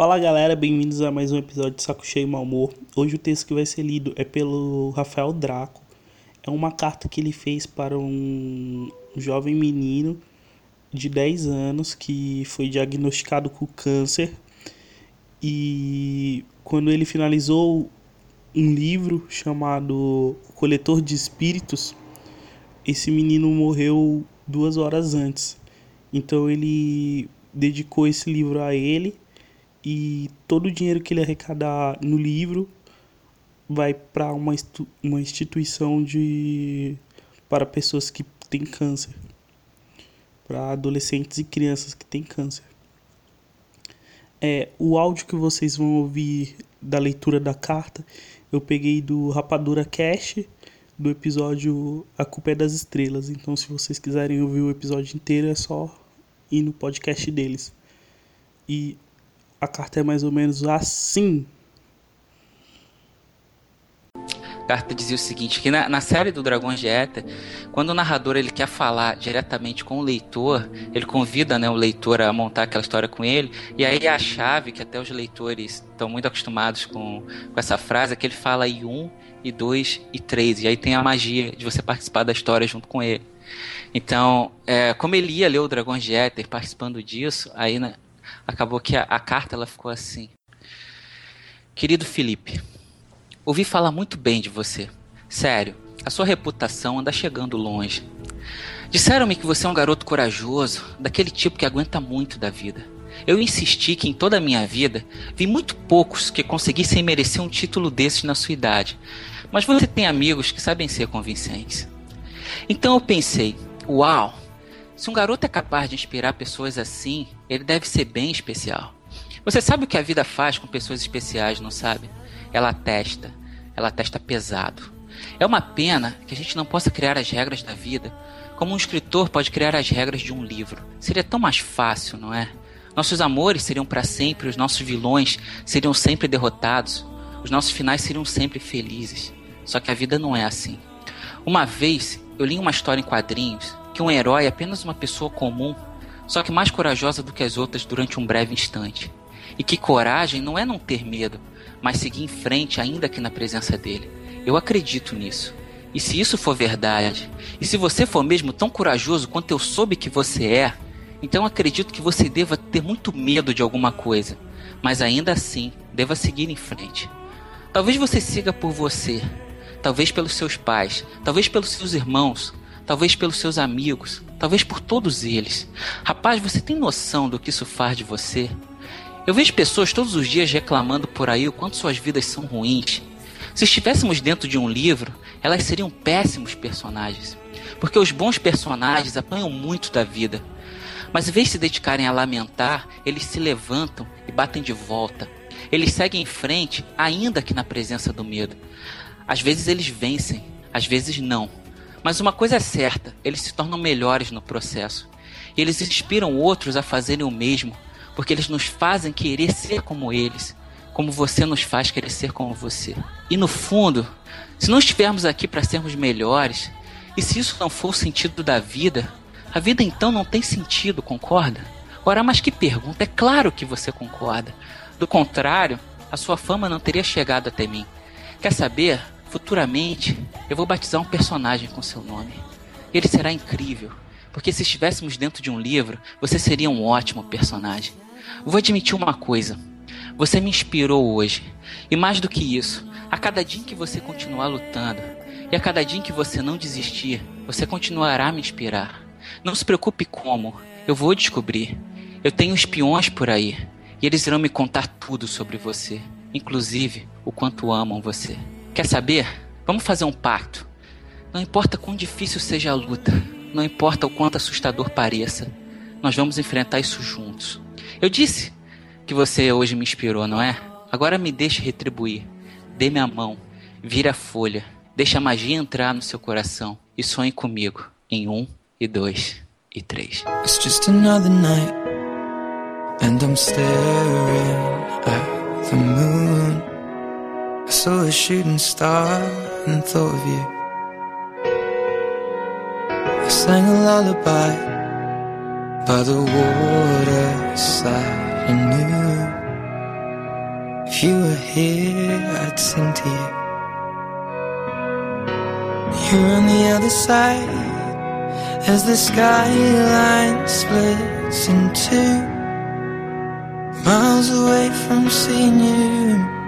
Fala galera, bem-vindos a mais um episódio de Saco Cheio Mal Humor. Hoje o texto que vai ser lido é pelo Rafael Draco. É uma carta que ele fez para um jovem menino de 10 anos que foi diagnosticado com câncer. E quando ele finalizou um livro chamado Coletor de Espíritos, esse menino morreu duas horas antes. Então ele dedicou esse livro a ele e todo o dinheiro que ele arrecadar no livro vai para uma, uma instituição de para pessoas que têm câncer, para adolescentes e crianças que têm câncer. É, o áudio que vocês vão ouvir da leitura da carta eu peguei do Rapadura Cash do episódio A Culpa é das Estrelas. Então, se vocês quiserem ouvir o episódio inteiro, é só ir no podcast deles. E a carta é mais ou menos assim. A carta dizia o seguinte, que na, na, série do Dragões de Éter, quando o narrador ele quer falar diretamente com o leitor, ele convida né, o leitor a montar aquela história com ele, e aí a chave, que até os leitores estão muito acostumados com, com essa frase, é que ele fala em um e 2 e 3. E aí tem a magia de você participar da história junto com ele. Então, é, como ele ia ler o Dragões de Éter participando disso, aí né, acabou que a, a carta ela ficou assim. Querido Felipe, ouvi falar muito bem de você. Sério, a sua reputação anda chegando longe. Disseram-me que você é um garoto corajoso, daquele tipo que aguenta muito da vida. Eu insisti que em toda a minha vida vi muito poucos que conseguissem merecer um título desses na sua idade, mas você tem amigos que sabem ser convincentes. Então eu pensei: uau! Se um garoto é capaz de inspirar pessoas assim, ele deve ser bem especial. Você sabe o que a vida faz com pessoas especiais, não sabe? Ela testa, ela testa pesado. É uma pena que a gente não possa criar as regras da vida como um escritor pode criar as regras de um livro. Seria tão mais fácil, não é? Nossos amores seriam para sempre, os nossos vilões seriam sempre derrotados, os nossos finais seriam sempre felizes. Só que a vida não é assim. Uma vez eu li uma história em quadrinhos que um herói é apenas uma pessoa comum, só que mais corajosa do que as outras durante um breve instante. E que coragem não é não ter medo, mas seguir em frente ainda que na presença dele. Eu acredito nisso. E se isso for verdade, e se você for mesmo tão corajoso quanto eu soube que você é, então acredito que você deva ter muito medo de alguma coisa, mas ainda assim deva seguir em frente. Talvez você siga por você, talvez pelos seus pais, talvez pelos seus irmãos, talvez pelos seus amigos, talvez por todos eles. Rapaz, você tem noção do que isso faz de você? Eu vejo pessoas todos os dias reclamando por aí o quanto suas vidas são ruins. Se estivéssemos dentro de um livro, elas seriam péssimos personagens. Porque os bons personagens apanham muito da vida. Mas em vez de se dedicarem a lamentar, eles se levantam e batem de volta. Eles seguem em frente, ainda que na presença do medo. Às vezes eles vencem, às vezes não. Mas uma coisa é certa: eles se tornam melhores no processo. E eles inspiram outros a fazerem o mesmo, porque eles nos fazem querer ser como eles, como você nos faz querer ser como você. E no fundo, se não estivermos aqui para sermos melhores, e se isso não for o sentido da vida, a vida então não tem sentido, concorda? Ora, mas que pergunta! É claro que você concorda. Do contrário, a sua fama não teria chegado até mim. Quer saber? Futuramente, eu vou batizar um personagem com seu nome. Ele será incrível, porque se estivéssemos dentro de um livro, você seria um ótimo personagem. Vou admitir uma coisa: você me inspirou hoje. E mais do que isso, a cada dia que você continuar lutando, e a cada dia que você não desistir, você continuará a me inspirar. Não se preocupe como, eu vou descobrir. Eu tenho espiões por aí, e eles irão me contar tudo sobre você, inclusive o quanto amam você. Quer saber? Vamos fazer um pacto. Não importa quão difícil seja a luta, não importa o quanto assustador pareça, nós vamos enfrentar isso juntos. Eu disse que você hoje me inspirou, não é? Agora me deixe retribuir. Dê-me a mão, vira a folha, deixe a magia entrar no seu coração e sonhe comigo em um e dois e três. It's just another night, and I'm staring at the moon. Saw a shooting star and thought of you. I sang a lullaby by the waterside and knew If you were here, I'd sing to you. You're on the other side as the skyline splits in two. Miles away from seeing you,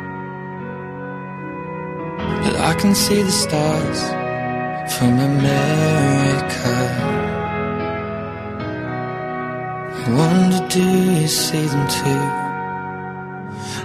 I can see the stars from America. I wonder, do you see them too?